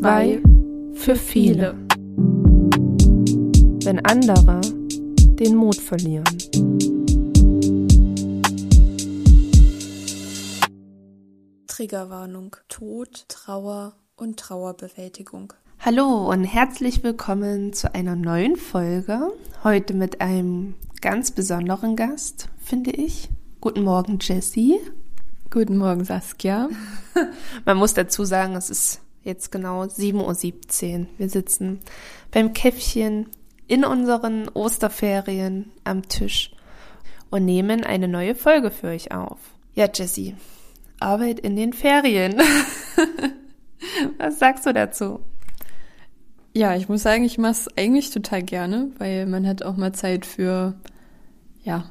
Zwei für viele. Wenn andere den Mut verlieren. Triggerwarnung. Tod, Trauer und Trauerbewältigung. Hallo und herzlich willkommen zu einer neuen Folge. Heute mit einem ganz besonderen Gast, finde ich. Guten Morgen, Jessie. Guten Morgen, Saskia. Man muss dazu sagen, es ist jetzt genau 7.17 Uhr. Wir sitzen beim Käffchen in unseren Osterferien am Tisch und nehmen eine neue Folge für euch auf. Ja, Jessie, Arbeit in den Ferien. Was sagst du dazu? Ja, ich muss sagen, ich mache es eigentlich total gerne, weil man hat auch mal Zeit für, ja,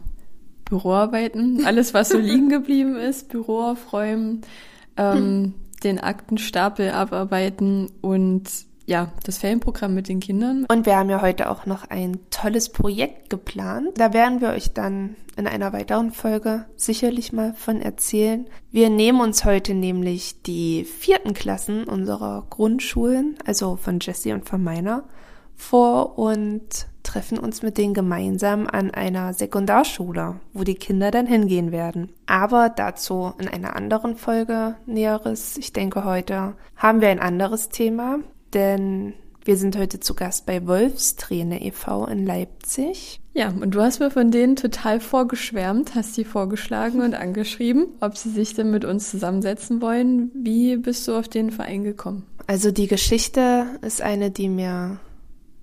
Büroarbeiten, alles, was so liegen geblieben ist, Büro aufräumen, ähm, den Aktenstapel abarbeiten und ja, das Ferienprogramm mit den Kindern. Und wir haben ja heute auch noch ein tolles Projekt geplant. Da werden wir euch dann in einer weiteren Folge sicherlich mal von erzählen. Wir nehmen uns heute nämlich die vierten Klassen unserer Grundschulen, also von Jessie und von meiner, vor und treffen uns mit denen gemeinsam an einer Sekundarschule, wo die Kinder dann hingehen werden. Aber dazu in einer anderen Folge Näheres. Ich denke, heute haben wir ein anderes Thema, denn wir sind heute zu Gast bei Wolfsträne e.V. in Leipzig. Ja, und du hast mir von denen total vorgeschwärmt, hast sie vorgeschlagen und angeschrieben, ob sie sich denn mit uns zusammensetzen wollen. Wie bist du auf den Verein gekommen? Also die Geschichte ist eine, die mir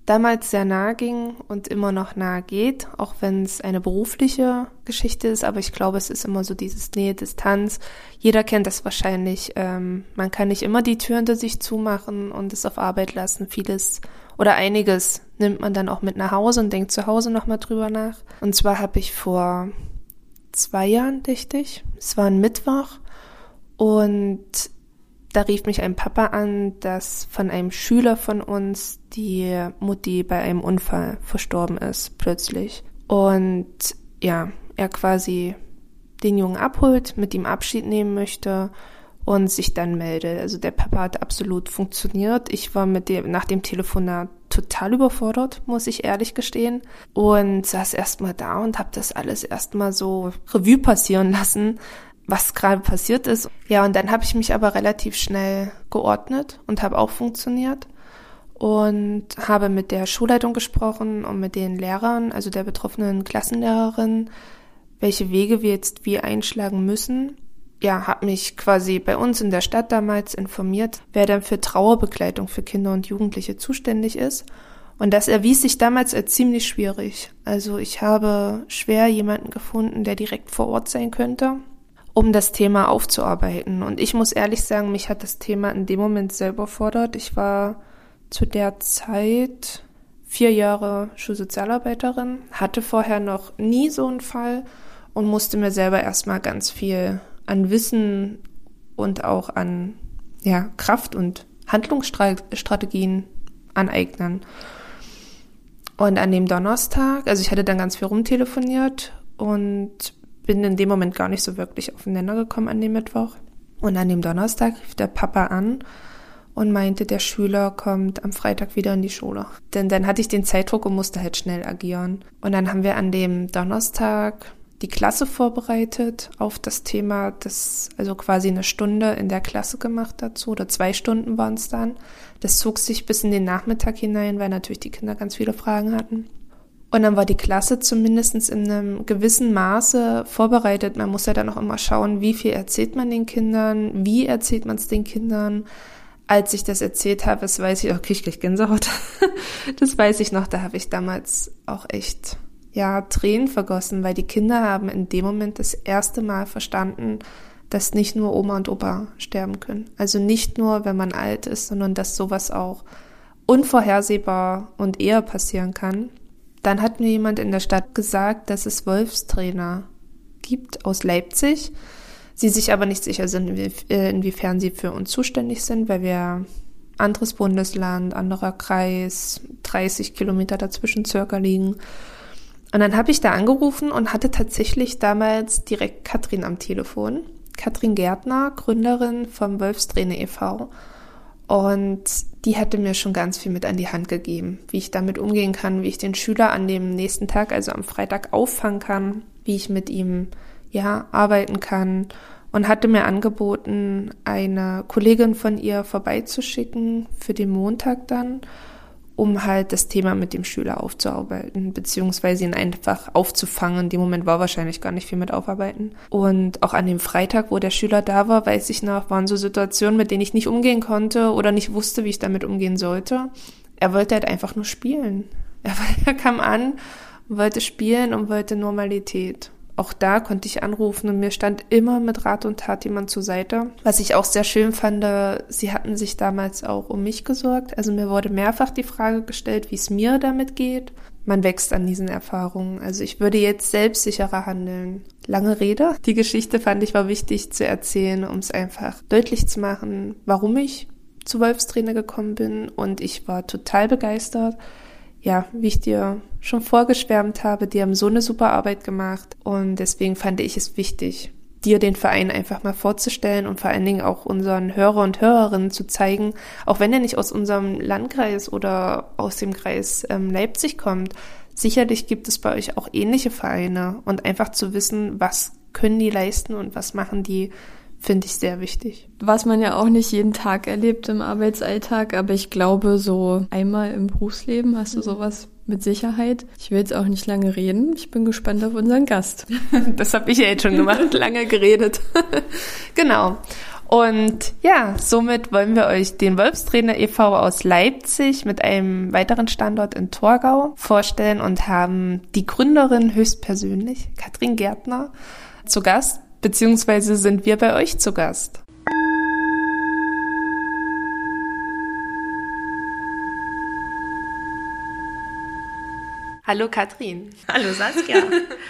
damals sehr nahe ging und immer noch nahe geht, auch wenn es eine berufliche Geschichte ist, aber ich glaube, es ist immer so dieses Nähe, Distanz. Jeder kennt das wahrscheinlich. Ähm, man kann nicht immer die Tür hinter sich zumachen und es auf Arbeit lassen. Vieles oder einiges nimmt man dann auch mit nach Hause und denkt zu Hause nochmal drüber nach. Und zwar habe ich vor zwei Jahren, dachte ich, es war ein Mittwoch und da rief mich ein Papa an, dass von einem Schüler von uns die Mutti bei einem Unfall verstorben ist, plötzlich. Und ja, er quasi den Jungen abholt, mit ihm Abschied nehmen möchte und sich dann meldet. Also der Papa hat absolut funktioniert. Ich war mit dem, nach dem Telefonat total überfordert, muss ich ehrlich gestehen. Und saß erstmal da und habe das alles erstmal so Revue passieren lassen, was gerade passiert ist. Ja, und dann habe ich mich aber relativ schnell geordnet und habe auch funktioniert und habe mit der Schulleitung gesprochen und mit den Lehrern, also der betroffenen Klassenlehrerin, welche Wege wir jetzt wie einschlagen müssen. Ja, habe mich quasi bei uns in der Stadt damals informiert, wer dann für Trauerbegleitung für Kinder und Jugendliche zuständig ist. Und das erwies sich damals als ziemlich schwierig. Also ich habe schwer jemanden gefunden, der direkt vor Ort sein könnte um das Thema aufzuarbeiten. Und ich muss ehrlich sagen, mich hat das Thema in dem Moment selber fordert. Ich war zu der Zeit vier Jahre Schulsozialarbeiterin, hatte vorher noch nie so einen Fall und musste mir selber erstmal ganz viel an Wissen und auch an ja, Kraft und Handlungsstrategien aneignen. Und an dem Donnerstag, also ich hatte dann ganz viel rumtelefoniert und bin in dem Moment gar nicht so wirklich auf den Nenner gekommen an dem Mittwoch. Und an dem Donnerstag rief der Papa an und meinte, der Schüler kommt am Freitag wieder in die Schule. Denn dann hatte ich den Zeitdruck und musste halt schnell agieren. Und dann haben wir an dem Donnerstag die Klasse vorbereitet auf das Thema, das also quasi eine Stunde in der Klasse gemacht dazu oder zwei Stunden waren es dann. Das zog sich bis in den Nachmittag hinein, weil natürlich die Kinder ganz viele Fragen hatten. Und dann war die Klasse zumindest in einem gewissen Maße vorbereitet. Man muss ja dann auch immer schauen, wie viel erzählt man den Kindern, wie erzählt man es den Kindern. Als ich das erzählt habe, das weiß ich, okay, ich krieg Gänsehaut. das weiß ich noch, da habe ich damals auch echt, ja, Tränen vergossen, weil die Kinder haben in dem Moment das erste Mal verstanden, dass nicht nur Oma und Opa sterben können. Also nicht nur, wenn man alt ist, sondern dass sowas auch unvorhersehbar und eher passieren kann. Dann hat mir jemand in der Stadt gesagt, dass es Wolfstrainer gibt aus Leipzig. Sie sich aber nicht sicher sind, äh, inwiefern sie für uns zuständig sind, weil wir anderes Bundesland, anderer Kreis, 30 Kilometer dazwischen circa liegen. Und dann habe ich da angerufen und hatte tatsächlich damals direkt Katrin am Telefon. Katrin Gärtner, Gründerin vom Wolfsträne e.V. Und die hätte mir schon ganz viel mit an die Hand gegeben, wie ich damit umgehen kann, wie ich den Schüler an dem nächsten Tag, also am Freitag, auffangen kann, wie ich mit ihm ja arbeiten kann. Und hatte mir angeboten, eine Kollegin von ihr vorbeizuschicken für den Montag dann um halt das Thema mit dem Schüler aufzuarbeiten, beziehungsweise ihn einfach aufzufangen. In dem Moment war wahrscheinlich gar nicht viel mit aufarbeiten. Und auch an dem Freitag, wo der Schüler da war, weiß ich noch, waren so Situationen, mit denen ich nicht umgehen konnte oder nicht wusste, wie ich damit umgehen sollte. Er wollte halt einfach nur spielen. Er, er kam an, wollte spielen und wollte Normalität auch da konnte ich anrufen und mir stand immer mit Rat und Tat jemand zur Seite. Was ich auch sehr schön fand, sie hatten sich damals auch um mich gesorgt. Also mir wurde mehrfach die Frage gestellt, wie es mir damit geht. Man wächst an diesen Erfahrungen. Also ich würde jetzt selbstsicherer handeln. Lange Rede. Die Geschichte fand ich war wichtig zu erzählen, um es einfach deutlich zu machen, warum ich zu Wolfstrainer gekommen bin. Und ich war total begeistert ja, wie ich dir schon vorgeschwärmt habe, die haben so eine super Arbeit gemacht und deswegen fand ich es wichtig, dir den Verein einfach mal vorzustellen und vor allen Dingen auch unseren Hörer und Hörerinnen zu zeigen, auch wenn er nicht aus unserem Landkreis oder aus dem Kreis ähm, Leipzig kommt, sicherlich gibt es bei euch auch ähnliche Vereine und einfach zu wissen, was können die leisten und was machen die finde ich sehr wichtig. Was man ja auch nicht jeden Tag erlebt im Arbeitsalltag, aber ich glaube, so einmal im Berufsleben hast du mhm. sowas mit Sicherheit. Ich will jetzt auch nicht lange reden. Ich bin gespannt auf unseren Gast. Das habe ich ja jetzt schon gemacht, lange geredet. genau. Und ja, somit wollen wir euch den Wolfstrainer e.V. aus Leipzig mit einem weiteren Standort in Torgau vorstellen und haben die Gründerin höchstpersönlich, Katrin Gärtner, zu Gast beziehungsweise sind wir bei euch zu Gast. Hallo Katrin. Hallo Saskia.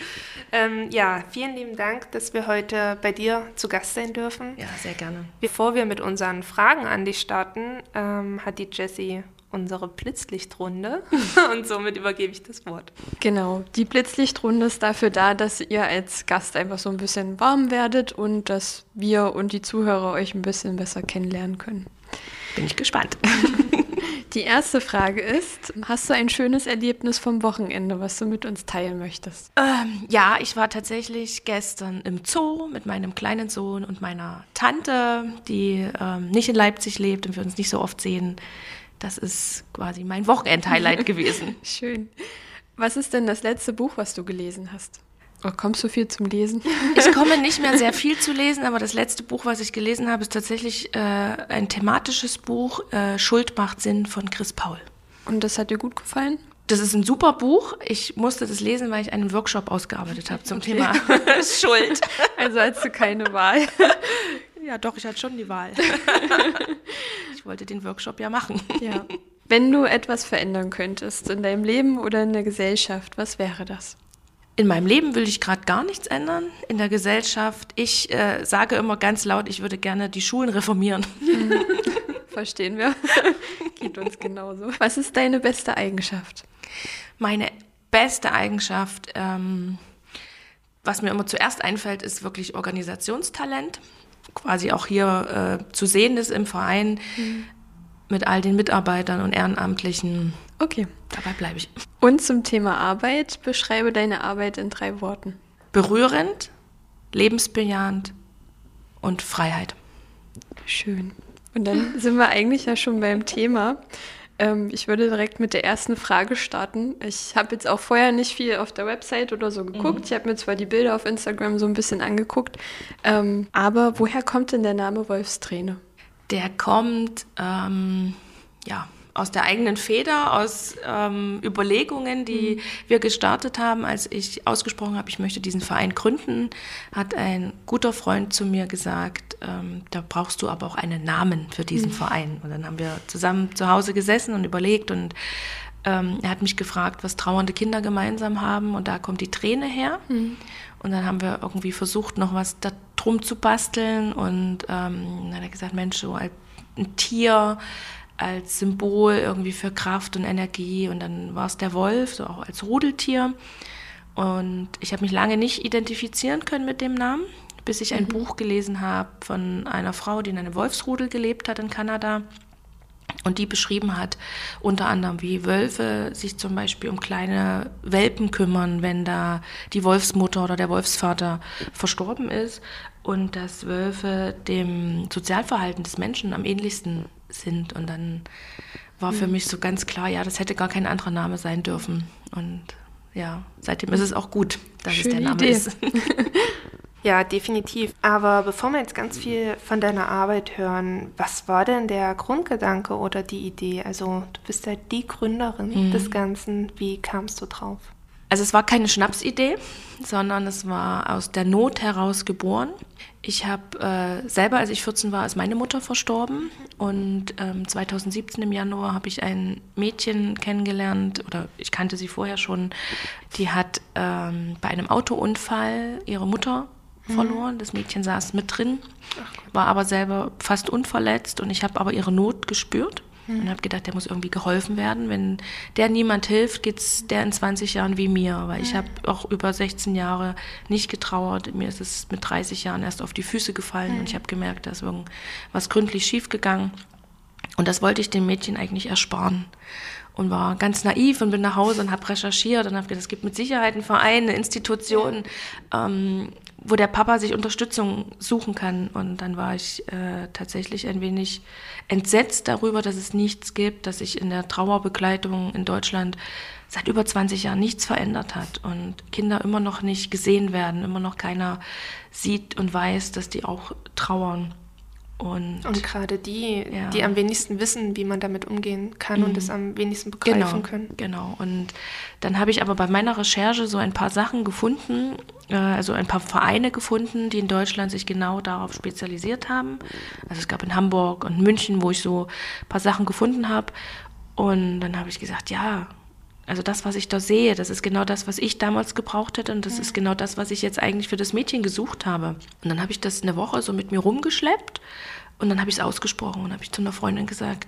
ähm, ja, vielen lieben Dank, dass wir heute bei dir zu Gast sein dürfen. Ja, sehr gerne. Bevor wir mit unseren Fragen an dich starten, ähm, hat die Jessie unsere Blitzlichtrunde und somit übergebe ich das Wort. Genau, die Blitzlichtrunde ist dafür da, dass ihr als Gast einfach so ein bisschen warm werdet und dass wir und die Zuhörer euch ein bisschen besser kennenlernen können. Bin ich gespannt. Die erste Frage ist, hast du ein schönes Erlebnis vom Wochenende, was du mit uns teilen möchtest? Ähm, ja, ich war tatsächlich gestern im Zoo mit meinem kleinen Sohn und meiner Tante, die ähm, nicht in Leipzig lebt und wir uns nicht so oft sehen. Das ist quasi mein Wochenend-Highlight gewesen. Schön. Was ist denn das letzte Buch, was du gelesen hast? Oder kommst du viel zum Lesen? Ich komme nicht mehr sehr viel zu lesen, aber das letzte Buch, was ich gelesen habe, ist tatsächlich äh, ein thematisches Buch, äh, Schuld macht Sinn von Chris Paul. Und das hat dir gut gefallen? Das ist ein super Buch. Ich musste das lesen, weil ich einen Workshop ausgearbeitet habe zum okay. Thema Schuld. Also hast du keine Wahl. Ja, doch, ich hatte schon die Wahl. ich wollte den Workshop ja machen. Ja. Wenn du etwas verändern könntest in deinem Leben oder in der Gesellschaft, was wäre das? In meinem Leben will ich gerade gar nichts ändern. In der Gesellschaft, ich äh, sage immer ganz laut, ich würde gerne die Schulen reformieren. Mhm. Verstehen wir. Geht uns genauso. Was ist deine beste Eigenschaft? Meine beste Eigenschaft, ähm, was mir immer zuerst einfällt, ist wirklich Organisationstalent quasi auch hier äh, zu sehen ist im Verein mhm. mit all den Mitarbeitern und Ehrenamtlichen. Okay. Dabei bleibe ich. Und zum Thema Arbeit, beschreibe deine Arbeit in drei Worten. Berührend, lebensbejahend und Freiheit. Schön. Und dann sind wir eigentlich ja schon beim Thema. Ähm, ich würde direkt mit der ersten Frage starten. Ich habe jetzt auch vorher nicht viel auf der Website oder so geguckt. Mhm. Ich habe mir zwar die Bilder auf Instagram so ein bisschen angeguckt, ähm, aber woher kommt denn der Name Wolfsträne? Der kommt, ähm, ja, aus der eigenen Feder, aus ähm, Überlegungen, die mhm. wir gestartet haben, als ich ausgesprochen habe, ich möchte diesen Verein gründen, hat ein guter Freund zu mir gesagt, ähm, da brauchst du aber auch einen Namen für diesen mhm. Verein. Und dann haben wir zusammen zu Hause gesessen und überlegt und ähm, er hat mich gefragt, was trauernde Kinder gemeinsam haben und da kommt die Träne her. Mhm. Und dann haben wir irgendwie versucht, noch was da drum zu basteln und ähm, dann hat er gesagt, Mensch, so ein Tier, als Symbol irgendwie für Kraft und Energie. Und dann war es der Wolf, so auch als Rudeltier. Und ich habe mich lange nicht identifizieren können mit dem Namen, bis ich ein mhm. Buch gelesen habe von einer Frau, die in einem Wolfsrudel gelebt hat in Kanada. und die beschrieben hat, unter anderem wie Wölfe sich zum Beispiel um kleine Welpen kümmern, wenn da die Wolfsmutter oder der Wolfsvater verstorben ist und dass Wölfe dem Sozialverhalten des Menschen am ähnlichsten sind. Und dann war für mhm. mich so ganz klar, ja, das hätte gar kein anderer Name sein dürfen. Und ja, seitdem ist es auch gut, dass Schöne es der Name Idee. ist. Ja, definitiv. Aber bevor wir jetzt ganz viel von deiner Arbeit hören, was war denn der Grundgedanke oder die Idee? Also du bist ja die Gründerin mhm. des Ganzen. Wie kamst du drauf? Also es war keine Schnapsidee, sondern es war aus der Not heraus geboren. Ich habe äh, selber, als ich 14 war, ist meine Mutter verstorben und ähm, 2017 im Januar habe ich ein Mädchen kennengelernt oder ich kannte sie vorher schon. Die hat ähm, bei einem Autounfall ihre Mutter verloren. Das Mädchen saß mit drin, war aber selber fast unverletzt und ich habe aber ihre Not gespürt mhm. und habe gedacht, der muss irgendwie geholfen werden. Wenn der niemand hilft, geht es der in 20 Jahren wie mir. Weil ich habe auch über 16 Jahre nicht getrauert. Mir ist es mit 30 Jahren erst auf die Füße gefallen mhm. und ich habe gemerkt, da ist irgendwas gründlich schiefgegangen. Und das wollte ich dem Mädchen eigentlich ersparen und war ganz naiv und bin nach Hause und habe recherchiert und habe gedacht, es gibt mit Sicherheit einen Verein, eine Institution, ähm, wo der Papa sich Unterstützung suchen kann. Und dann war ich äh, tatsächlich ein wenig entsetzt darüber, dass es nichts gibt, dass sich in der Trauerbegleitung in Deutschland seit über 20 Jahren nichts verändert hat und Kinder immer noch nicht gesehen werden, immer noch keiner sieht und weiß, dass die auch trauern. Und, und gerade die, ja. die am wenigsten wissen, wie man damit umgehen kann mhm. und es am wenigsten begreifen genau, können. Genau. Und dann habe ich aber bei meiner Recherche so ein paar Sachen gefunden, äh, also ein paar Vereine gefunden, die in Deutschland sich genau darauf spezialisiert haben. Also es gab in Hamburg und München, wo ich so ein paar Sachen gefunden habe. Und dann habe ich gesagt, ja, also das, was ich da sehe, das ist genau das, was ich damals gebraucht hätte und das mhm. ist genau das, was ich jetzt eigentlich für das Mädchen gesucht habe. Und dann habe ich das eine Woche so mit mir rumgeschleppt und dann habe ich es ausgesprochen und habe ich zu einer Freundin gesagt,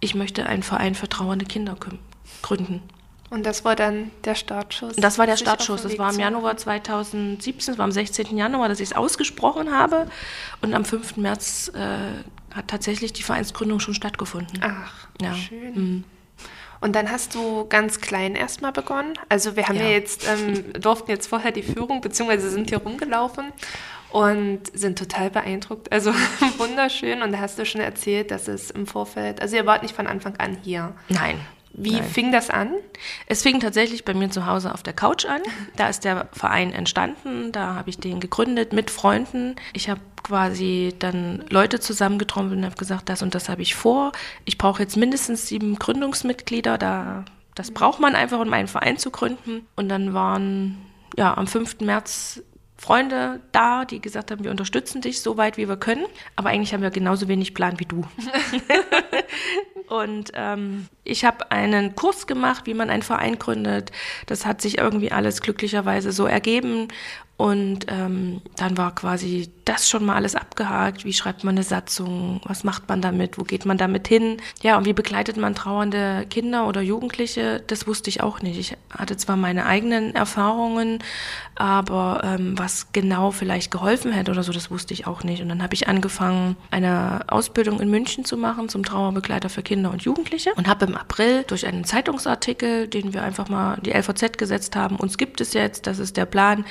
ich möchte einen Verein für trauernde Kinder gründen. Und das war dann der Startschuss? Das war der Startschuss. Das war im Januar 2017, das war am 16. Januar, dass ich es ausgesprochen habe. Und am 5. März äh, hat tatsächlich die Vereinsgründung schon stattgefunden. Ach, ja. schön. Mhm. Und dann hast du ganz klein erstmal begonnen. Also wir haben ja, ja jetzt, ähm, durften jetzt vorher die Führung, beziehungsweise sind hier rumgelaufen und sind total beeindruckt. Also wunderschön. Und da hast du schon erzählt, dass es im Vorfeld, also ihr wart nicht von Anfang an hier. Nein. Wie Nein. fing das an? Es fing tatsächlich bei mir zu Hause auf der Couch an. Da ist der Verein entstanden. Da habe ich den gegründet mit Freunden. Ich habe quasi dann Leute zusammengetrommelt und habe gesagt, das und das habe ich vor. Ich brauche jetzt mindestens sieben Gründungsmitglieder. Da, das braucht man einfach, um einen Verein zu gründen. Und dann waren ja am 5. März Freunde da, die gesagt haben, wir unterstützen dich so weit, wie wir können. Aber eigentlich haben wir genauso wenig Plan wie du. Und ähm, ich habe einen Kurs gemacht, wie man einen Verein gründet. Das hat sich irgendwie alles glücklicherweise so ergeben. Und ähm, dann war quasi das schon mal alles abgehakt. Wie schreibt man eine Satzung? Was macht man damit? Wo geht man damit hin? Ja, und wie begleitet man trauernde Kinder oder Jugendliche? Das wusste ich auch nicht. Ich hatte zwar meine eigenen Erfahrungen, aber ähm, was genau vielleicht geholfen hätte oder so, das wusste ich auch nicht. Und dann habe ich angefangen, eine Ausbildung in München zu machen zum Trauerbegleiter für Kinder und Jugendliche und habe im April durch einen Zeitungsartikel, den wir einfach mal die LVZ gesetzt haben, uns gibt es jetzt, das ist der Plan,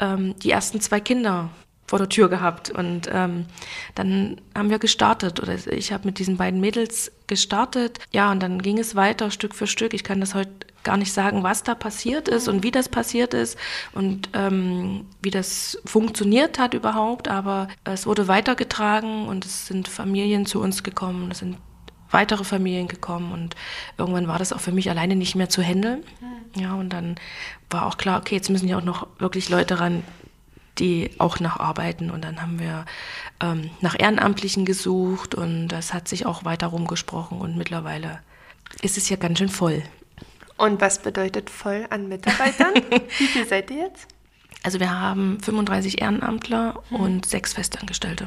ähm, die ersten zwei Kinder vor der Tür gehabt. Und ähm, dann haben wir gestartet oder ich habe mit diesen beiden Mädels gestartet. Ja, und dann ging es weiter Stück für Stück. Ich kann das heute gar nicht sagen, was da passiert ist und wie das passiert ist und ähm, wie das funktioniert hat überhaupt. Aber es wurde weitergetragen und es sind Familien zu uns gekommen. Es sind weitere Familien gekommen und irgendwann war das auch für mich alleine nicht mehr zu handeln. Ja, und dann war auch klar, okay, jetzt müssen ja auch noch wirklich Leute ran, die auch noch arbeiten. Und dann haben wir ähm, nach Ehrenamtlichen gesucht und das hat sich auch weiter rumgesprochen und mittlerweile ist es ja ganz schön voll. Und was bedeutet voll an Mitarbeitern? Wie viel seid ihr jetzt? Also wir haben 35 Ehrenamtler hm. und sechs Festangestellte.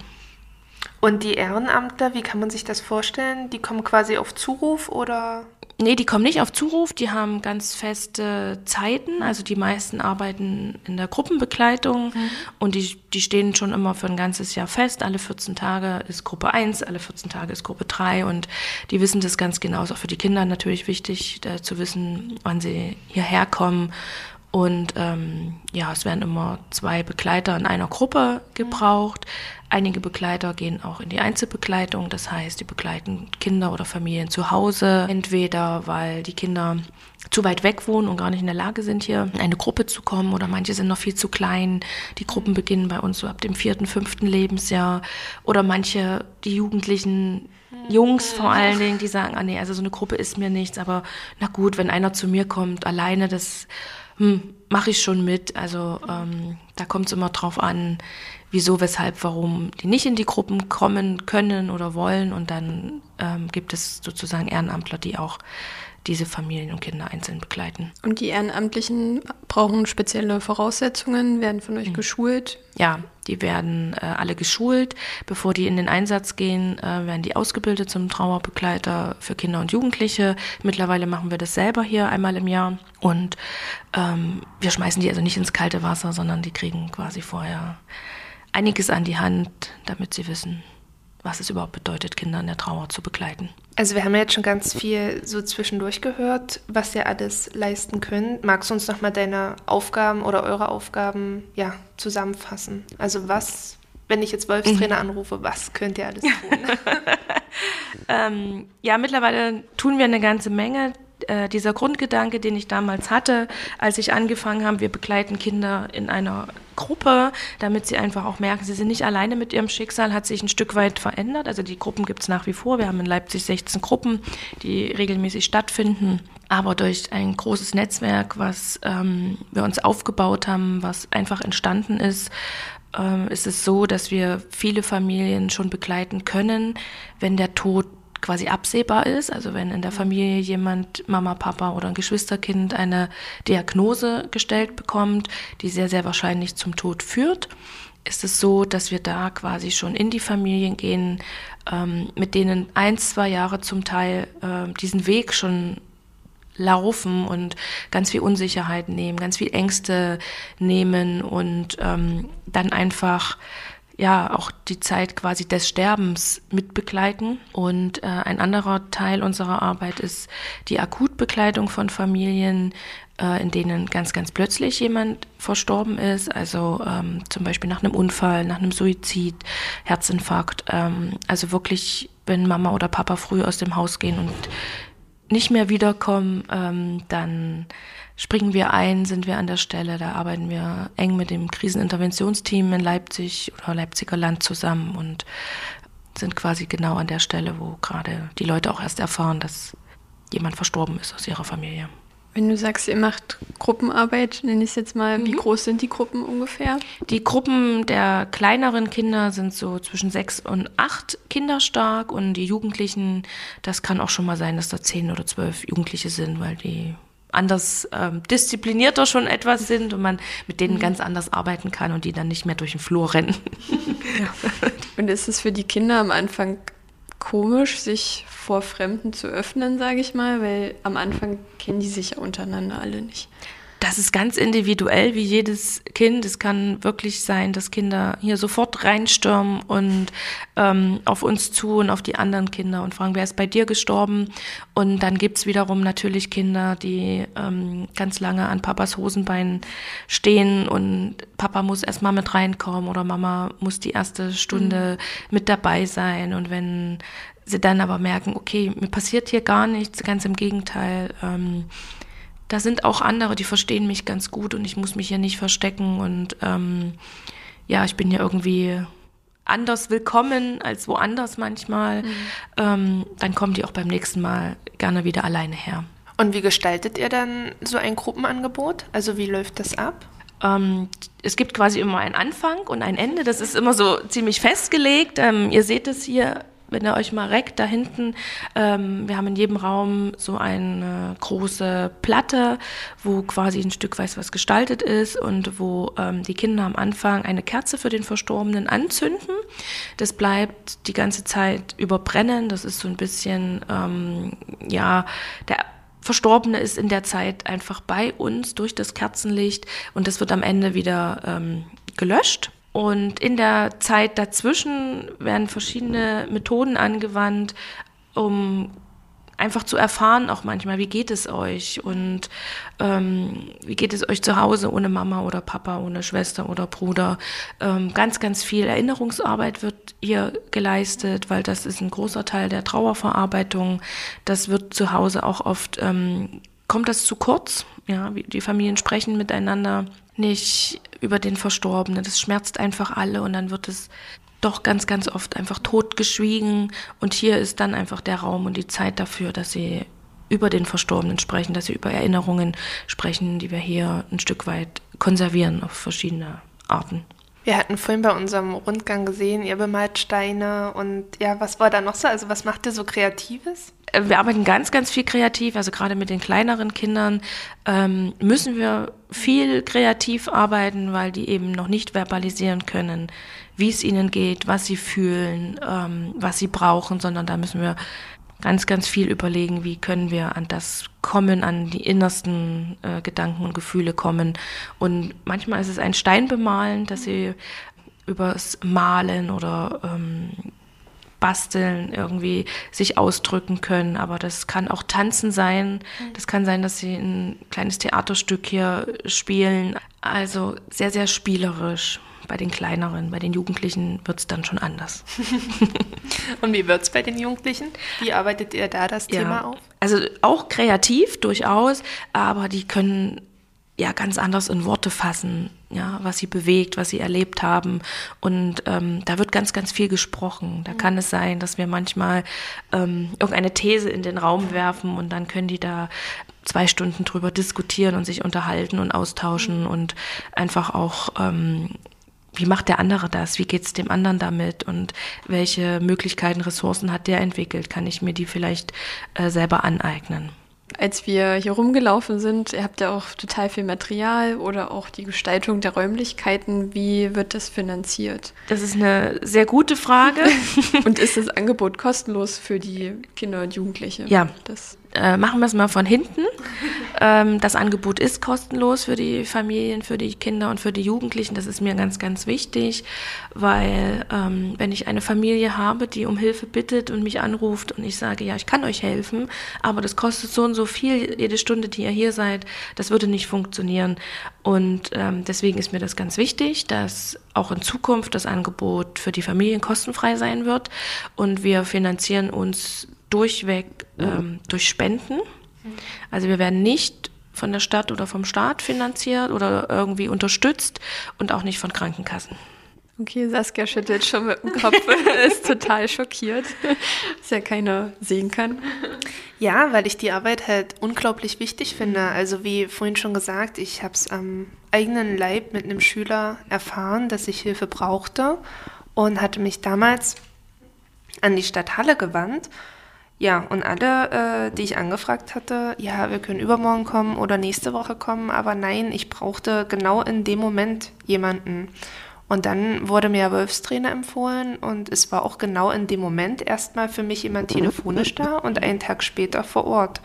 Und die Ehrenamtler, wie kann man sich das vorstellen? Die kommen quasi auf Zuruf oder? Nee, die kommen nicht auf Zuruf, die haben ganz feste Zeiten. Also die meisten arbeiten in der Gruppenbegleitung mhm. und die, die stehen schon immer für ein ganzes Jahr fest. Alle 14 Tage ist Gruppe 1, alle 14 Tage ist Gruppe 3 und die wissen das ganz genau. Ist auch für die Kinder natürlich wichtig äh, zu wissen, wann sie hierher kommen. Und ähm, ja, es werden immer zwei Begleiter in einer Gruppe gebraucht. Einige Begleiter gehen auch in die Einzelbegleitung, das heißt, die begleiten Kinder oder Familien zu Hause, entweder weil die Kinder zu weit weg wohnen und gar nicht in der Lage sind, hier in eine Gruppe zu kommen oder manche sind noch viel zu klein. Die Gruppen beginnen bei uns so ab dem vierten, fünften Lebensjahr oder manche, die Jugendlichen Jungs vor allen Dingen, die sagen, ah nee, also so eine Gruppe ist mir nichts, aber na gut, wenn einer zu mir kommt, alleine, das hm, mache ich schon mit. Also ähm, da kommt es immer drauf an, wieso, weshalb, warum die nicht in die Gruppen kommen können oder wollen. Und dann ähm, gibt es sozusagen Ehrenamtler, die auch diese Familien und Kinder einzeln begleiten. Und die Ehrenamtlichen brauchen spezielle Voraussetzungen, werden von euch mhm. geschult? Ja, die werden äh, alle geschult. Bevor die in den Einsatz gehen, äh, werden die ausgebildet zum Trauerbegleiter für Kinder und Jugendliche. Mittlerweile machen wir das selber hier einmal im Jahr. Und ähm, wir schmeißen die also nicht ins kalte Wasser, sondern die kriegen quasi vorher einiges an die Hand, damit sie wissen, was es überhaupt bedeutet, Kinder in der Trauer zu begleiten. Also wir haben ja jetzt schon ganz viel so zwischendurch gehört, was ihr alles leisten könnt. Magst du uns nochmal deine Aufgaben oder eure Aufgaben ja, zusammenfassen? Also was, wenn ich jetzt Wolfstrainer mhm. anrufe, was könnt ihr alles tun? ähm, ja, mittlerweile tun wir eine ganze Menge äh, dieser Grundgedanke, den ich damals hatte, als ich angefangen habe, wir begleiten Kinder in einer Gruppe, damit sie einfach auch merken, sie sind nicht alleine mit ihrem Schicksal, hat sich ein Stück weit verändert. Also die Gruppen gibt es nach wie vor. Wir haben in Leipzig 16 Gruppen, die regelmäßig stattfinden. Aber durch ein großes Netzwerk, was ähm, wir uns aufgebaut haben, was einfach entstanden ist, ähm, ist es so, dass wir viele Familien schon begleiten können, wenn der Tod quasi absehbar ist. Also wenn in der Familie jemand, Mama, Papa oder ein Geschwisterkind eine Diagnose gestellt bekommt, die sehr, sehr wahrscheinlich zum Tod führt, ist es so, dass wir da quasi schon in die Familien gehen, ähm, mit denen ein, zwei Jahre zum Teil äh, diesen Weg schon laufen und ganz viel Unsicherheit nehmen, ganz viel Ängste nehmen und ähm, dann einfach ja auch die Zeit quasi des Sterbens mitbegleiten. Und äh, ein anderer Teil unserer Arbeit ist die Akutbegleitung von Familien, äh, in denen ganz, ganz plötzlich jemand verstorben ist. Also ähm, zum Beispiel nach einem Unfall, nach einem Suizid, Herzinfarkt. Ähm, also wirklich, wenn Mama oder Papa früh aus dem Haus gehen und nicht mehr wiederkommen, ähm, dann springen wir ein, sind wir an der Stelle. Da arbeiten wir eng mit dem Kriseninterventionsteam in Leipzig oder Leipziger Land zusammen und sind quasi genau an der Stelle, wo gerade die Leute auch erst erfahren, dass jemand verstorben ist aus ihrer Familie. Wenn du sagst, ihr macht Gruppenarbeit, nenne ich es jetzt mal, mhm. wie groß sind die Gruppen ungefähr? Die Gruppen der kleineren Kinder sind so zwischen sechs und acht Kinder stark und die Jugendlichen, das kann auch schon mal sein, dass da zehn oder zwölf Jugendliche sind, weil die anders ähm, disziplinierter schon etwas sind und man mit denen mhm. ganz anders arbeiten kann und die dann nicht mehr durch den Flur rennen. Ja. Und ist es für die Kinder am Anfang komisch, sich vor Fremden zu öffnen, sage ich mal, weil am Anfang kennen die sich ja untereinander alle nicht. Das ist ganz individuell wie jedes Kind. Es kann wirklich sein, dass Kinder hier sofort reinstürmen und ähm, auf uns zu und auf die anderen Kinder und fragen, wer ist bei dir gestorben? Und dann gibt's wiederum natürlich Kinder, die ähm, ganz lange an Papas Hosenbein stehen und Papa muss erstmal mit reinkommen oder Mama muss die erste Stunde mhm. mit dabei sein. Und wenn sie dann aber merken, okay, mir passiert hier gar nichts, ganz im Gegenteil, ähm, da sind auch andere, die verstehen mich ganz gut und ich muss mich hier nicht verstecken und ähm, ja, ich bin ja irgendwie anders willkommen als woanders manchmal, mhm. ähm, dann kommen die auch beim nächsten Mal gerne wieder alleine her. Und wie gestaltet ihr dann so ein Gruppenangebot? Also wie läuft das ab? Ähm, es gibt quasi immer einen Anfang und ein Ende. Das ist immer so ziemlich festgelegt. Ähm, ihr seht es hier wenn ihr euch mal reckt, da hinten, ähm, wir haben in jedem Raum so eine große Platte, wo quasi ein Stück weiß was gestaltet ist und wo ähm, die Kinder am Anfang eine Kerze für den Verstorbenen anzünden. Das bleibt die ganze Zeit überbrennen. Das ist so ein bisschen, ähm, ja, der Verstorbene ist in der Zeit einfach bei uns durch das Kerzenlicht und das wird am Ende wieder ähm, gelöscht. Und in der Zeit dazwischen werden verschiedene Methoden angewandt, um einfach zu erfahren, auch manchmal, wie geht es euch und ähm, wie geht es euch zu Hause ohne Mama oder Papa, ohne Schwester oder Bruder. Ähm, ganz, ganz viel Erinnerungsarbeit wird hier geleistet, weil das ist ein großer Teil der Trauerverarbeitung. Das wird zu Hause auch oft, ähm, kommt das zu kurz? Ja, die Familien sprechen miteinander nicht über den Verstorbenen. Das schmerzt einfach alle und dann wird es doch ganz, ganz oft einfach totgeschwiegen. Und hier ist dann einfach der Raum und die Zeit dafür, dass sie über den Verstorbenen sprechen, dass sie über Erinnerungen sprechen, die wir hier ein Stück weit konservieren auf verschiedene Arten. Wir hatten vorhin bei unserem Rundgang gesehen, ihr bemalt Steine und ja, was war da noch so? Also was macht ihr so Kreatives? Äh, wir arbeiten ganz, ganz viel kreativ. Also gerade mit den kleineren Kindern ähm, müssen wir viel kreativ arbeiten, weil die eben noch nicht verbalisieren können, wie es ihnen geht, was sie fühlen, ähm, was sie brauchen, sondern da müssen wir ganz, ganz viel überlegen, wie können wir an das kommen, an die innersten äh, Gedanken und Gefühle kommen. Und manchmal ist es ein Stein bemalen, dass sie übers Malen oder ähm, Basteln irgendwie sich ausdrücken können. Aber das kann auch Tanzen sein. Das kann sein, dass sie ein kleines Theaterstück hier spielen. Also sehr, sehr spielerisch bei den kleineren, bei den Jugendlichen wird es dann schon anders. Und wie wird es bei den Jugendlichen? Wie arbeitet ihr da das ja, Thema auf? Also auch kreativ durchaus, aber die können ja ganz anders in Worte fassen, ja, was sie bewegt, was sie erlebt haben. Und ähm, da wird ganz, ganz viel gesprochen. Da mhm. kann es sein, dass wir manchmal ähm, irgendeine These in den Raum werfen und dann können die da zwei Stunden drüber diskutieren und sich unterhalten und austauschen mhm. und einfach auch ähm, wie macht der andere das? Wie geht es dem anderen damit? Und welche Möglichkeiten, Ressourcen hat der entwickelt? Kann ich mir die vielleicht äh, selber aneignen? Als wir hier rumgelaufen sind, ihr habt ja auch total viel Material oder auch die Gestaltung der Räumlichkeiten. Wie wird das finanziert? Das ist eine sehr gute Frage. und ist das Angebot kostenlos für die Kinder und Jugendliche? Ja, das äh, machen wir es mal von hinten. Ähm, das Angebot ist kostenlos für die Familien, für die Kinder und für die Jugendlichen. Das ist mir ganz, ganz wichtig, weil ähm, wenn ich eine Familie habe, die um Hilfe bittet und mich anruft und ich sage, ja, ich kann euch helfen, aber das kostet so und so viel jede Stunde, die ihr hier seid, das würde nicht funktionieren. Und ähm, deswegen ist mir das ganz wichtig, dass auch in Zukunft das Angebot für die Familien kostenfrei sein wird und wir finanzieren uns durchweg ähm, durch Spenden. Also wir werden nicht von der Stadt oder vom Staat finanziert oder irgendwie unterstützt und auch nicht von Krankenkassen. Okay, Saskia schüttelt schon mit dem Kopf, ist total schockiert, dass ja keiner sehen kann. Ja, weil ich die Arbeit halt unglaublich wichtig finde. Also wie vorhin schon gesagt, ich habe es am eigenen Leib mit einem Schüler erfahren, dass ich Hilfe brauchte und hatte mich damals an die Stadthalle gewandt ja, und alle, äh, die ich angefragt hatte, ja, wir können übermorgen kommen oder nächste Woche kommen, aber nein, ich brauchte genau in dem Moment jemanden. Und dann wurde mir Wolfstrainer empfohlen und es war auch genau in dem Moment erstmal für mich jemand telefonisch da und einen Tag später vor Ort.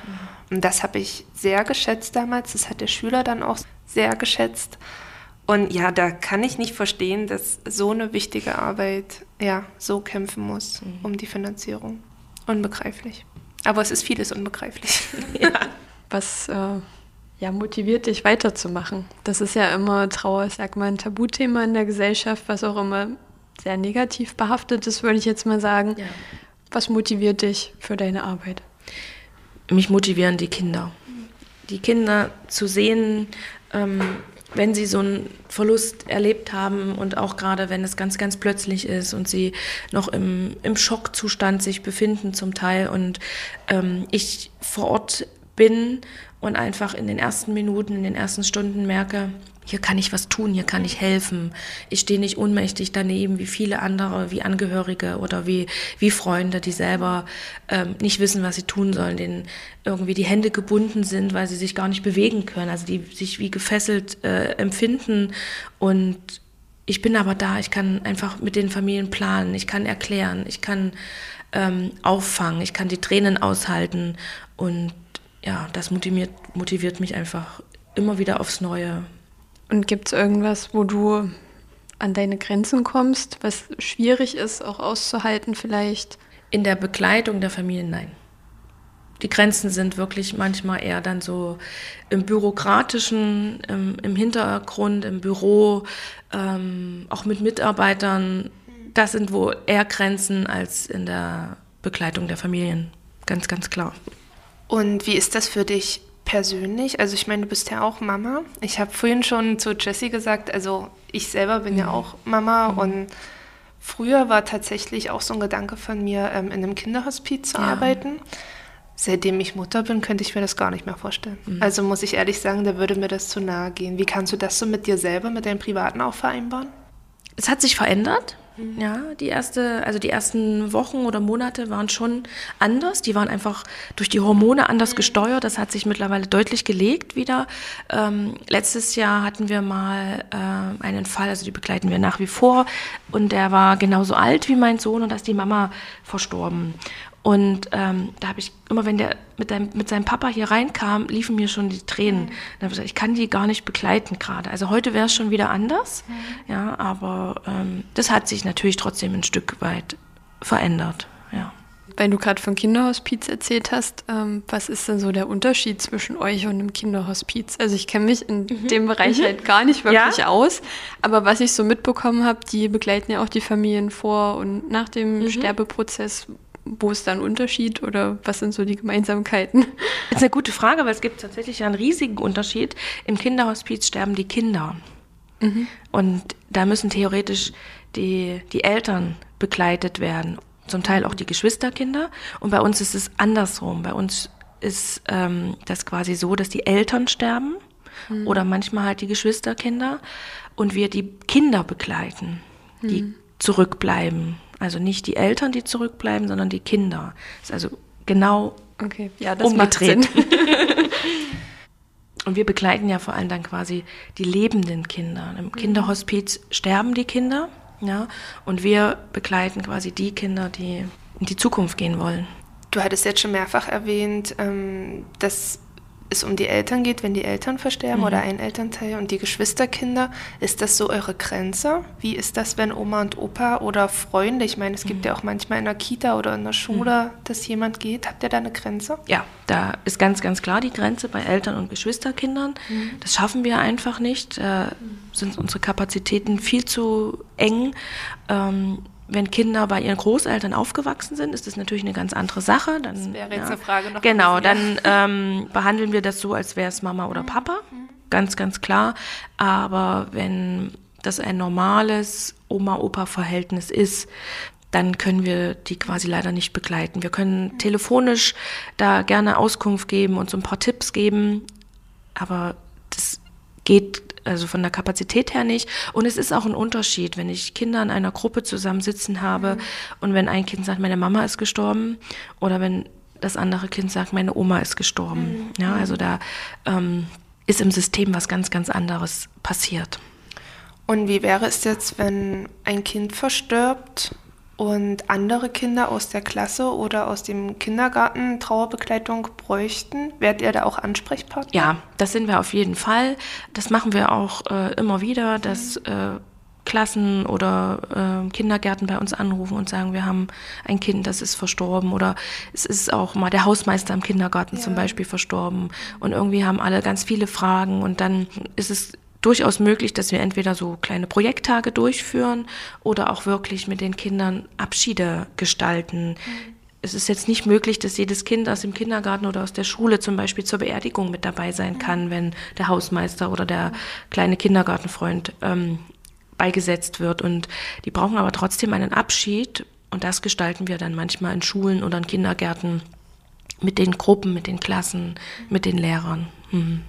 Und das habe ich sehr geschätzt damals, das hat der Schüler dann auch sehr geschätzt. Und ja, da kann ich nicht verstehen, dass so eine wichtige Arbeit ja so kämpfen muss mhm. um die Finanzierung. Unbegreiflich. Aber es ist vieles unbegreiflich. ja. Was äh, ja, motiviert dich weiterzumachen? Das ist ja immer Trauer, ich sag mal, ein Tabuthema in der Gesellschaft, was auch immer sehr negativ behaftet ist, würde ich jetzt mal sagen. Ja. Was motiviert dich für deine Arbeit? Mich motivieren die Kinder. Die Kinder zu sehen, ähm, wenn sie so einen Verlust erlebt haben und auch gerade wenn es ganz, ganz plötzlich ist und sie noch im, im Schockzustand sich befinden zum Teil und ähm, ich vor Ort bin und einfach in den ersten Minuten, in den ersten Stunden merke, hier kann ich was tun, hier kann ich helfen. Ich stehe nicht ohnmächtig daneben wie viele andere, wie Angehörige oder wie, wie Freunde, die selber ähm, nicht wissen, was sie tun sollen, denen irgendwie die Hände gebunden sind, weil sie sich gar nicht bewegen können, also die sich wie gefesselt äh, empfinden. Und ich bin aber da, ich kann einfach mit den Familien planen, ich kann erklären, ich kann ähm, auffangen, ich kann die Tränen aushalten und ja, das motiviert, motiviert mich einfach immer wieder aufs Neue. Und gibt es irgendwas, wo du an deine Grenzen kommst, was schwierig ist, auch auszuhalten vielleicht? In der Begleitung der Familien, nein. Die Grenzen sind wirklich manchmal eher dann so im bürokratischen, im, im Hintergrund, im Büro, ähm, auch mit Mitarbeitern. Das sind wo eher Grenzen als in der Begleitung der Familien. Ganz, ganz klar. Und wie ist das für dich persönlich? Also ich meine, du bist ja auch Mama. Ich habe vorhin schon zu Jessie gesagt, also ich selber bin mhm. ja auch Mama mhm. und früher war tatsächlich auch so ein Gedanke von mir, ähm, in einem Kinderhospiz zu ja. arbeiten. Seitdem ich Mutter bin, könnte ich mir das gar nicht mehr vorstellen. Mhm. Also muss ich ehrlich sagen, da würde mir das zu nahe gehen. Wie kannst du das so mit dir selber, mit deinem Privaten auch vereinbaren? Es hat sich verändert. Ja, die erste, also die ersten Wochen oder Monate waren schon anders. Die waren einfach durch die Hormone anders gesteuert. Das hat sich mittlerweile deutlich gelegt wieder. Ähm, letztes Jahr hatten wir mal äh, einen Fall, also die begleiten wir nach wie vor. Und der war genauso alt wie mein Sohn und da ist die Mama verstorben. Und ähm, da habe ich immer, wenn der mit, deinem, mit seinem Papa hier reinkam, liefen mir schon die Tränen. Mhm. Dann habe ich gesagt, ich kann die gar nicht begleiten gerade. Also heute wäre es schon wieder anders, mhm. ja, aber ähm, das hat sich natürlich trotzdem ein Stück weit verändert, ja. Weil du gerade von Kinderhospiz erzählt hast, ähm, was ist denn so der Unterschied zwischen euch und einem Kinderhospiz? Also ich kenne mich in mhm. dem Bereich mhm. halt gar nicht wirklich ja? aus, aber was ich so mitbekommen habe, die begleiten ja auch die Familien vor und nach dem mhm. Sterbeprozess wo ist da ein Unterschied oder was sind so die Gemeinsamkeiten? Das ist eine gute Frage, weil es gibt tatsächlich einen riesigen Unterschied. Im Kinderhospiz sterben die Kinder. Mhm. Und da müssen theoretisch die, die Eltern begleitet werden, zum Teil auch die Geschwisterkinder. Und bei uns ist es andersrum. Bei uns ist ähm, das quasi so, dass die Eltern sterben mhm. oder manchmal halt die Geschwisterkinder und wir die Kinder begleiten, die mhm. zurückbleiben also nicht die Eltern, die zurückbleiben, sondern die Kinder. Das ist also genau okay. ja, das umgedreht. Und wir begleiten ja vor allem dann quasi die lebenden Kinder. Im Kinderhospiz sterben die Kinder, ja, und wir begleiten quasi die Kinder, die in die Zukunft gehen wollen. Du hattest jetzt schon mehrfach erwähnt, ähm, dass es um die Eltern geht, wenn die Eltern versterben mhm. oder ein Elternteil und die Geschwisterkinder, ist das so eure Grenze? Wie ist das, wenn Oma und Opa oder Freunde, ich meine, es gibt mhm. ja auch manchmal in der Kita oder in der Schule, mhm. dass jemand geht, habt ihr da eine Grenze? Ja, da ist ganz, ganz klar die Grenze bei Eltern und Geschwisterkindern. Mhm. Das schaffen wir einfach nicht, da sind unsere Kapazitäten viel zu eng. Ähm, wenn Kinder bei ihren Großeltern aufgewachsen sind, ist das natürlich eine ganz andere Sache. Dann, das wäre jetzt ja, eine Frage noch. Genau, gewesen, dann ähm, behandeln wir das so, als wäre es Mama oder. Papa. Mhm. Ganz, ganz klar. Aber wenn das ein normales Oma-Opa-Verhältnis ist, dann können wir die quasi leider nicht begleiten. Wir können telefonisch da gerne Auskunft geben und so ein paar Tipps geben, aber das geht also von der Kapazität her nicht. Und es ist auch ein Unterschied, wenn ich Kinder in einer Gruppe zusammensitzen habe mhm. und wenn ein Kind sagt, meine Mama ist gestorben oder wenn das andere Kind sagt, meine Oma ist gestorben. Mhm. Ja, also da ähm, ist im System was ganz, ganz anderes passiert. Und wie wäre es jetzt, wenn ein Kind verstirbt und andere Kinder aus der Klasse oder aus dem Kindergarten Trauerbegleitung bräuchten, werdet ihr da auch Ansprechpartner? Ja, das sind wir auf jeden Fall. Das machen wir auch äh, immer wieder, dass äh, Klassen oder äh, Kindergärten bei uns anrufen und sagen, wir haben ein Kind, das ist verstorben oder es ist auch mal der Hausmeister im Kindergarten ja. zum Beispiel verstorben und irgendwie haben alle ganz viele Fragen und dann ist es durchaus möglich, dass wir entweder so kleine Projekttage durchführen oder auch wirklich mit den Kindern Abschiede gestalten. Mhm. Es ist jetzt nicht möglich, dass jedes Kind aus dem Kindergarten oder aus der Schule zum Beispiel zur Beerdigung mit dabei sein kann, wenn der Hausmeister oder der kleine Kindergartenfreund ähm, beigesetzt wird. Und die brauchen aber trotzdem einen Abschied. Und das gestalten wir dann manchmal in Schulen oder in Kindergärten mit den Gruppen, mit den Klassen, mit den Lehrern. Mhm.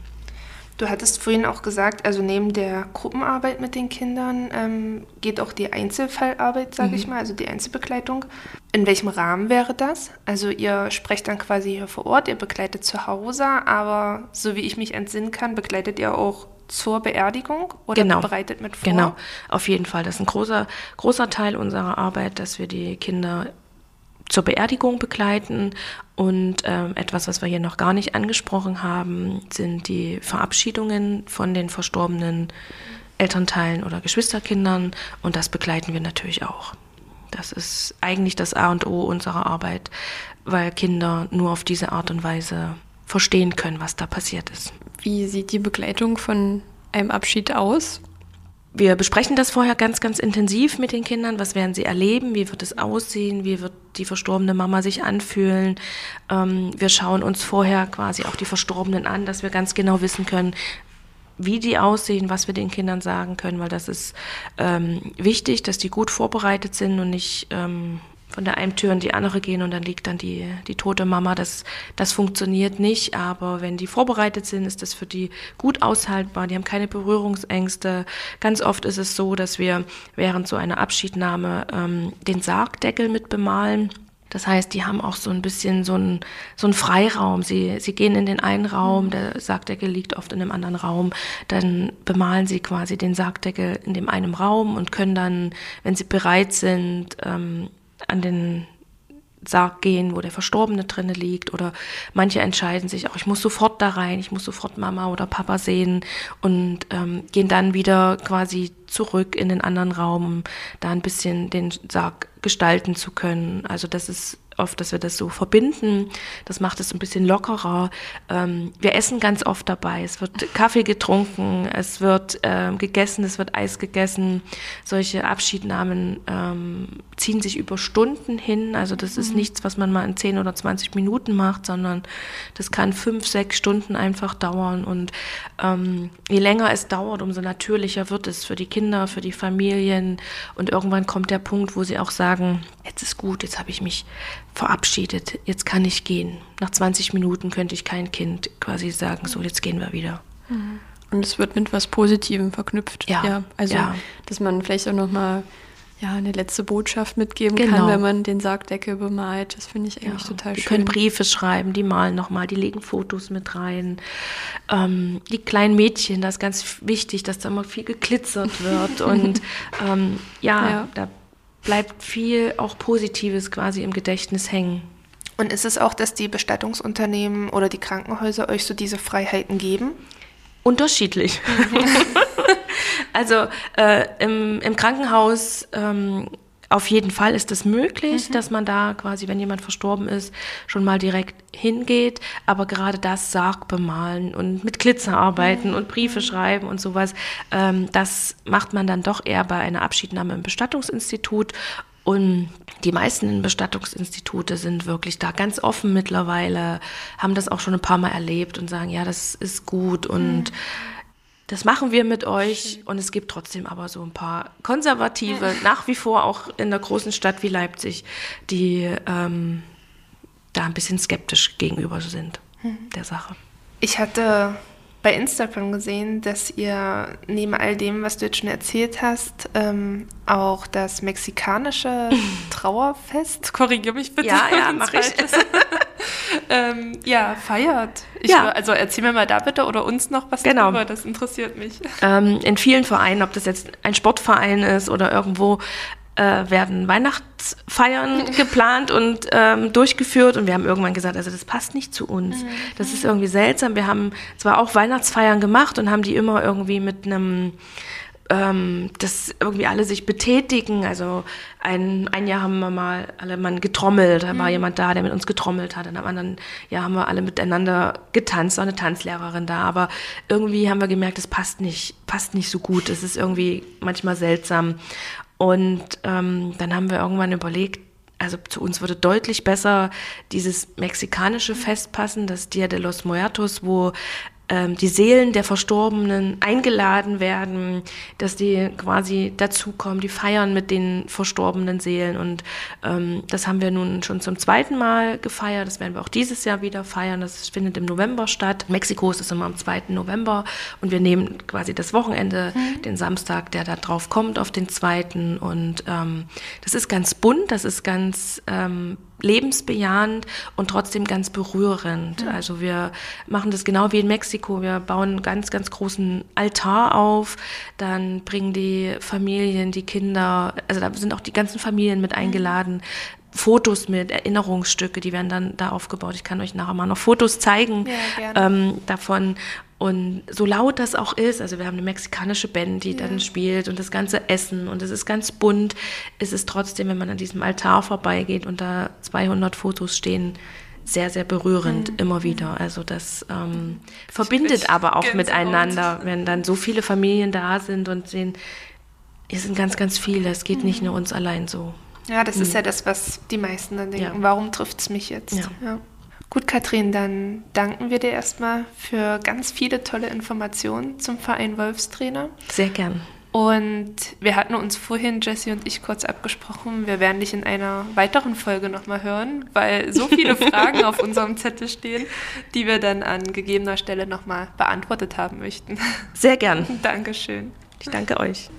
Du hattest vorhin auch gesagt, also neben der Gruppenarbeit mit den Kindern ähm, geht auch die Einzelfallarbeit, sage mhm. ich mal, also die Einzelbegleitung. In welchem Rahmen wäre das? Also ihr sprecht dann quasi hier vor Ort, ihr begleitet zu Hause, aber so wie ich mich entsinnen kann, begleitet ihr auch zur Beerdigung oder genau. bereitet mit vor? Genau, auf jeden Fall. Das ist ein großer, großer Teil unserer Arbeit, dass wir die Kinder zur Beerdigung begleiten. Und ähm, etwas, was wir hier noch gar nicht angesprochen haben, sind die Verabschiedungen von den verstorbenen Elternteilen oder Geschwisterkindern. Und das begleiten wir natürlich auch. Das ist eigentlich das A und O unserer Arbeit, weil Kinder nur auf diese Art und Weise verstehen können, was da passiert ist. Wie sieht die Begleitung von einem Abschied aus? Wir besprechen das vorher ganz, ganz intensiv mit den Kindern. Was werden sie erleben? Wie wird es aussehen? Wie wird die verstorbene Mama sich anfühlen? Ähm, wir schauen uns vorher quasi auch die Verstorbenen an, dass wir ganz genau wissen können, wie die aussehen, was wir den Kindern sagen können, weil das ist ähm, wichtig, dass die gut vorbereitet sind und nicht ähm, von der einen Tür in die andere gehen und dann liegt dann die, die tote Mama. Das, das funktioniert nicht, aber wenn die vorbereitet sind, ist das für die gut aushaltbar. Die haben keine Berührungsängste. Ganz oft ist es so, dass wir während so einer Abschiednahme ähm, den Sargdeckel mit bemalen. Das heißt, die haben auch so ein bisschen so einen so einen Freiraum. Sie, sie gehen in den einen Raum, der Sargdeckel liegt oft in einem anderen Raum. Dann bemalen sie quasi den Sargdeckel in dem einen Raum und können dann, wenn sie bereit sind, ähm, an den Sarg gehen, wo der Verstorbene drinne liegt oder manche entscheiden sich auch, ich muss sofort da rein, ich muss sofort Mama oder Papa sehen und ähm, gehen dann wieder quasi zurück in den anderen Raum, um da ein bisschen den Sarg gestalten zu können. Also das ist oft, dass wir das so verbinden. Das macht es ein bisschen lockerer. Ähm, wir essen ganz oft dabei. Es wird Kaffee getrunken, es wird ähm, gegessen, es wird Eis gegessen. Solche Abschiednahmen ähm, ziehen sich über Stunden hin. Also das ist mhm. nichts, was man mal in 10 oder 20 Minuten macht, sondern das kann fünf, sechs Stunden einfach dauern. Und ähm, je länger es dauert, umso natürlicher wird es für die Kinder, für die Familien. Und irgendwann kommt der Punkt, wo sie auch sagen, jetzt ist gut, jetzt habe ich mich verabschiedet, jetzt kann ich gehen. Nach 20 Minuten könnte ich kein Kind quasi sagen, so, jetzt gehen wir wieder. Mhm. Und es wird mit was Positivem verknüpft. Ja. ja also, ja. dass man vielleicht auch nochmal ja, eine letzte Botschaft mitgeben genau. kann, wenn man den Sargdeckel bemalt. Das finde ich eigentlich ja. total schön. Die können Briefe schreiben, die malen nochmal, die legen Fotos mit rein. Ähm, die kleinen Mädchen, das ist ganz wichtig, dass da immer viel geglitzert wird. Und ähm, ja, ja, da bleibt viel auch Positives quasi im Gedächtnis hängen. Und ist es auch, dass die Bestattungsunternehmen oder die Krankenhäuser euch so diese Freiheiten geben? Unterschiedlich. also äh, im, im, Krankenhaus ähm, auf jeden Fall ist es möglich, mhm. dass man da quasi, wenn jemand verstorben ist, schon mal direkt hingeht. Aber gerade das Sarg bemalen und mit Glitzer arbeiten mhm. und Briefe mhm. schreiben und sowas, ähm, das macht man dann doch eher bei einer Abschiednahme im Bestattungsinstitut. Und die meisten Bestattungsinstitute sind wirklich da ganz offen mittlerweile, haben das auch schon ein paar Mal erlebt und sagen, ja, das ist gut und mhm das machen wir mit euch. Und es gibt trotzdem aber so ein paar Konservative, nach wie vor auch in der großen Stadt wie Leipzig, die ähm, da ein bisschen skeptisch gegenüber sind mhm. der Sache. Ich hatte bei Instagram gesehen, dass ihr neben all dem, was du jetzt schon erzählt hast, ähm, auch das mexikanische Trauerfest, korrigiere mich bitte. Ja, ja, mach ich. ähm, ja, feiert. Ich, ja. Also erzähl mir mal da bitte oder uns noch was genau. darüber, das interessiert mich. Ähm, in vielen Vereinen, ob das jetzt ein Sportverein ist oder irgendwo, äh, werden Weihnachtsfeiern geplant und ähm, durchgeführt und wir haben irgendwann gesagt, also das passt nicht zu uns. Mhm. Das ist irgendwie seltsam. Wir haben zwar auch Weihnachtsfeiern gemacht und haben die immer irgendwie mit einem ähm, dass irgendwie alle sich betätigen. Also ein, ein Jahr haben wir mal alle mal getrommelt, da war mhm. jemand da, der mit uns getrommelt hat. Und am anderen Jahr haben wir alle miteinander getanzt, war eine Tanzlehrerin da. Aber irgendwie haben wir gemerkt, es passt nicht, passt nicht so gut. Es ist irgendwie manchmal seltsam. Und ähm, dann haben wir irgendwann überlegt, also zu uns würde deutlich besser dieses mexikanische Fest passen, das Dia de los Muertos, wo ähm, die Seelen der Verstorbenen eingeladen werden, dass die quasi dazukommen, die feiern mit den verstorbenen Seelen. Und ähm, das haben wir nun schon zum zweiten Mal gefeiert. Das werden wir auch dieses Jahr wieder feiern. Das findet im November statt. Mexiko ist es immer am 2. November und wir nehmen quasi das Wochenende, mhm. den Samstag, der da drauf kommt, auf den zweiten. Und ähm, das ist ganz bunt, das ist ganz ähm, lebensbejahend und trotzdem ganz berührend. Mhm. Also wir machen das genau wie in Mexiko. Wir bauen einen ganz, ganz großen Altar auf. Dann bringen die Familien, die Kinder, also da sind auch die ganzen Familien mit eingeladen, Fotos mit, Erinnerungsstücke, die werden dann da aufgebaut. Ich kann euch nachher mal noch Fotos zeigen Ja, ähm, davon. Und so laut das auch ist, also wir haben eine mexikanische Band, die dann spielt und das ganze Essen und es ist ganz bunt, ist es trotzdem, wenn man an diesem Altar vorbeigeht und da 200 Fotos stehen, sehr, sehr berührend immer wieder. Also das ähm, verbindet aber auch miteinander, wenn dann so viele Familien da sind und sehen, es sind ganz, ganz viele, es geht nicht nur uns allein so. Ja, das ist ja das, was die meisten dann denken. Ja. Warum trifft es mich jetzt? Ja. Gut, Katrin, dann danken wir dir erstmal für ganz viele tolle Informationen zum Verein Wolfstrainer. Sehr gern. Und wir hatten uns vorhin, Jesse und ich, kurz abgesprochen, wir werden dich in einer weiteren Folge nochmal hören, weil so viele Fragen auf unserem Zettel stehen, die wir dann an gegebener Stelle nochmal beantwortet haben möchten. Sehr gern. Dankeschön. Ich danke euch.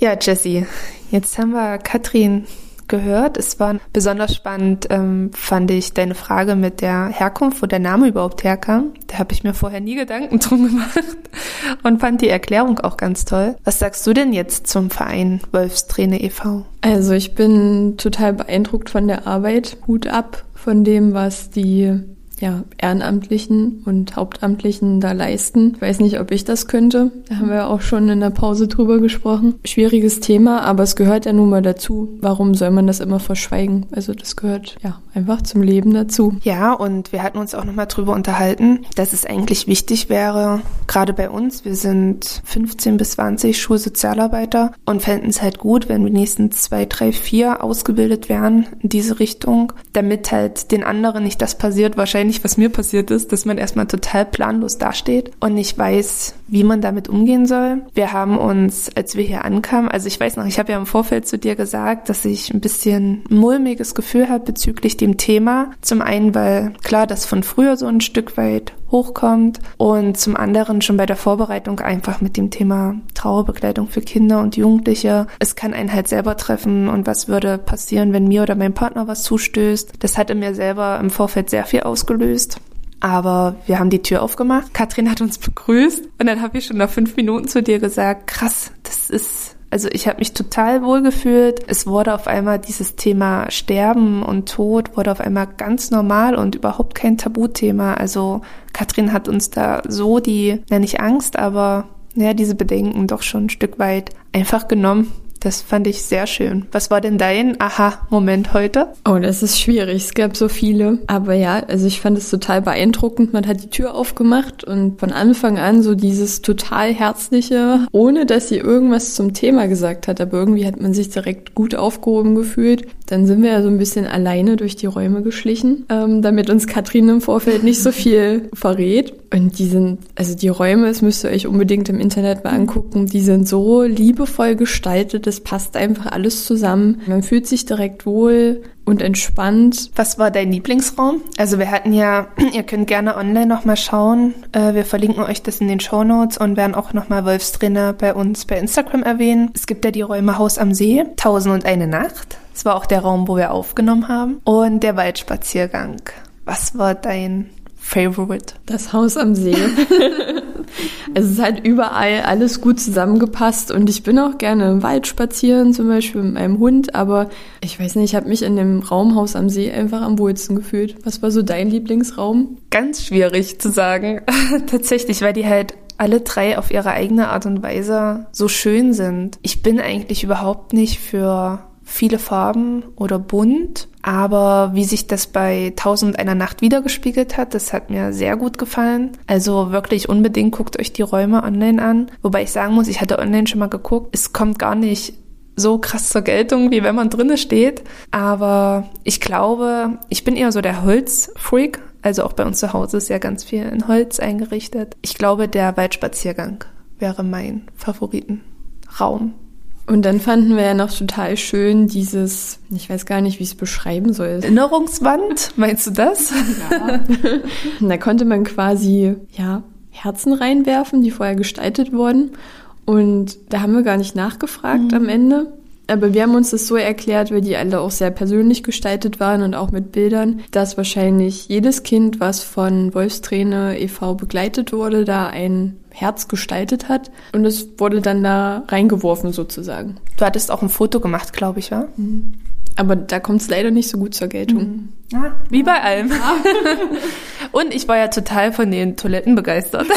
Ja, Jessie, jetzt haben wir Katrin gehört. Es war besonders spannend, ähm, fand ich, deine Frage mit der Herkunft, wo der Name überhaupt herkam. Da habe ich mir vorher nie Gedanken drum gemacht und fand die Erklärung auch ganz toll. Was sagst du denn jetzt zum Verein Wolfsträne e.V.? Also ich bin total beeindruckt von der Arbeit. Hut ab von dem, was die ja, Ehrenamtlichen und Hauptamtlichen da leisten. Ich weiß nicht, ob ich das könnte. Da haben wir auch schon in der Pause drüber gesprochen. Schwieriges Thema, aber es gehört ja nun mal dazu. Warum soll man das immer verschweigen? Also das gehört ja einfach zum Leben dazu. Ja, und wir hatten uns auch nochmal drüber unterhalten, dass es eigentlich wichtig wäre, gerade bei uns, wir sind 15 bis 20 Schulsozialarbeiter und fänden es halt gut, wenn wir nächsten zwei, drei, vier ausgebildet wären in diese Richtung, damit halt den anderen nicht das passiert, wahrscheinlich was mir passiert ist, dass man erstmal total planlos dasteht und nicht weiß, wie man damit umgehen soll. Wir haben uns, als wir hier ankamen, also ich weiß noch, ich habe ja im Vorfeld zu dir gesagt, dass ich ein bisschen mulmiges Gefühl habe bezüglich dem Thema. Zum einen, weil klar, das von früher so ein Stück weit hochkommt und zum anderen schon bei der Vorbereitung einfach mit dem Thema Trauerbegleitung für Kinder und Jugendliche. Es kann einen halt selber treffen und was würde passieren, wenn mir oder meinem Partner was zustößt. Das hatte mir selber im Vorfeld sehr viel ausgelöst. Aber wir haben die Tür aufgemacht. Katrin hat uns begrüßt und dann habe ich schon nach fünf Minuten zu dir gesagt, krass, das ist also ich habe mich total wohl gefühlt. Es wurde auf einmal dieses Thema Sterben und Tod wurde auf einmal ganz normal und überhaupt kein Tabuthema. Also Katrin hat uns da so die, na nicht Angst, aber ja, diese Bedenken doch schon ein Stück weit einfach genommen. Das fand ich sehr schön. Was war denn dein Aha-Moment heute? Oh, das ist schwierig. Es gab so viele. Aber ja, also ich fand es total beeindruckend. Man hat die Tür aufgemacht und von Anfang an so dieses total herzliche, ohne dass sie irgendwas zum Thema gesagt hat. Aber irgendwie hat man sich direkt gut aufgehoben gefühlt. Dann sind wir ja so ein bisschen alleine durch die Räume geschlichen, ähm, damit uns Katrin im Vorfeld nicht so viel verrät. Und die sind, also die Räume, das müsst ihr euch unbedingt im Internet mal angucken, die sind so liebevoll gestaltet, das passt einfach alles zusammen. Man fühlt sich direkt wohl und entspannt. Was war dein Lieblingsraum? Also wir hatten ja, ihr könnt gerne online nochmal schauen. Äh, wir verlinken euch das in den Show Notes und werden auch nochmal Wolfstrainer bei uns bei Instagram erwähnen. Es gibt ja die Räume Haus am See, Tausend und eine Nacht. Das war auch der Raum, wo wir aufgenommen haben. Und der Waldspaziergang. Was war dein Favorite? Das Haus am See. es ist halt überall alles gut zusammengepasst und ich bin auch gerne im Wald spazieren, zum Beispiel mit meinem Hund, aber ich weiß nicht, ich habe mich in dem Raumhaus am See einfach am wohlsten gefühlt. Was war so dein Lieblingsraum? Ganz schwierig zu sagen. Tatsächlich, weil die halt alle drei auf ihre eigene Art und Weise so schön sind. Ich bin eigentlich überhaupt nicht für viele Farben oder bunt, aber wie sich das bei Tausend einer Nacht wiedergespiegelt hat, das hat mir sehr gut gefallen. Also wirklich unbedingt guckt euch die Räume online an. Wobei ich sagen muss, ich hatte online schon mal geguckt, es kommt gar nicht so krass zur Geltung, wie wenn man drinne steht. Aber ich glaube, ich bin eher so der Holzfreak. Also auch bei uns zu Hause ist ja ganz viel in Holz eingerichtet. Ich glaube, der Waldspaziergang wäre mein Favoritenraum. Und dann fanden wir ja noch total schön dieses, ich weiß gar nicht, wie ich es beschreiben soll. Erinnerungswand, meinst du das? Ja. da konnte man quasi, ja, Herzen reinwerfen, die vorher gestaltet wurden. Und da haben wir gar nicht nachgefragt mhm. am Ende. Aber wir haben uns das so erklärt, weil die alle auch sehr persönlich gestaltet waren und auch mit Bildern, dass wahrscheinlich jedes Kind, was von Wolfsträne e.V. begleitet wurde, da ein Herz gestaltet hat. Und es wurde dann da reingeworfen sozusagen. Du hattest auch ein Foto gemacht, glaube ich, ja? Mhm. Aber da kommt es leider nicht so gut zur Geltung. Mhm. Ja, wie bei allem. Ja. Und ich war ja total von den Toiletten begeistert.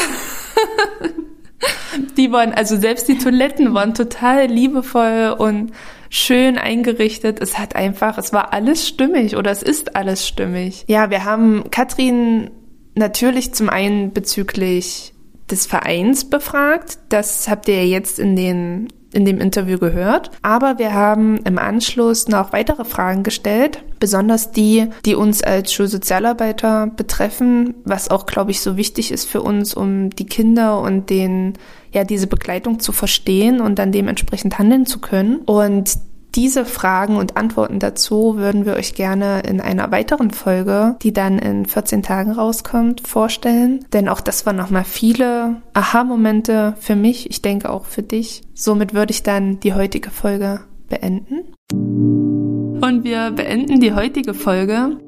die waren, also selbst die Toiletten waren total liebevoll und schön eingerichtet. Es hat einfach, es war alles stimmig oder es ist alles stimmig. Ja, wir haben Katrin natürlich zum einen bezüglich des Vereins befragt. Das habt ihr jetzt in den in dem Interview gehört. Aber wir haben im Anschluss noch weitere Fragen gestellt, besonders die, die uns als Schulsozialarbeiter betreffen, was auch, glaube ich, so wichtig ist für uns, um die Kinder und den, ja, diese Begleitung zu verstehen und dann dementsprechend handeln zu können. Und diese Fragen und Antworten dazu würden wir euch gerne in einer weiteren Folge, die dann in 14 Tagen rauskommt, vorstellen. Denn auch das waren nochmal viele Aha-Momente für mich, ich denke auch für dich. Somit würde ich dann die heutige Folge beenden. Und wir beenden die heutige Folge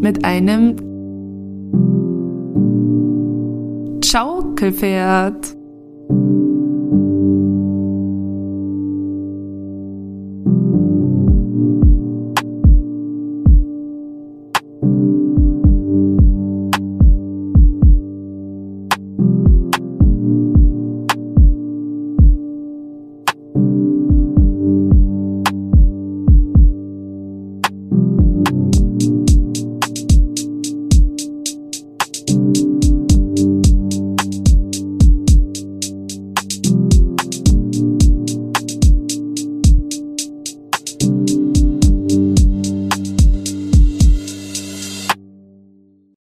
mit einem Schaukelpferd.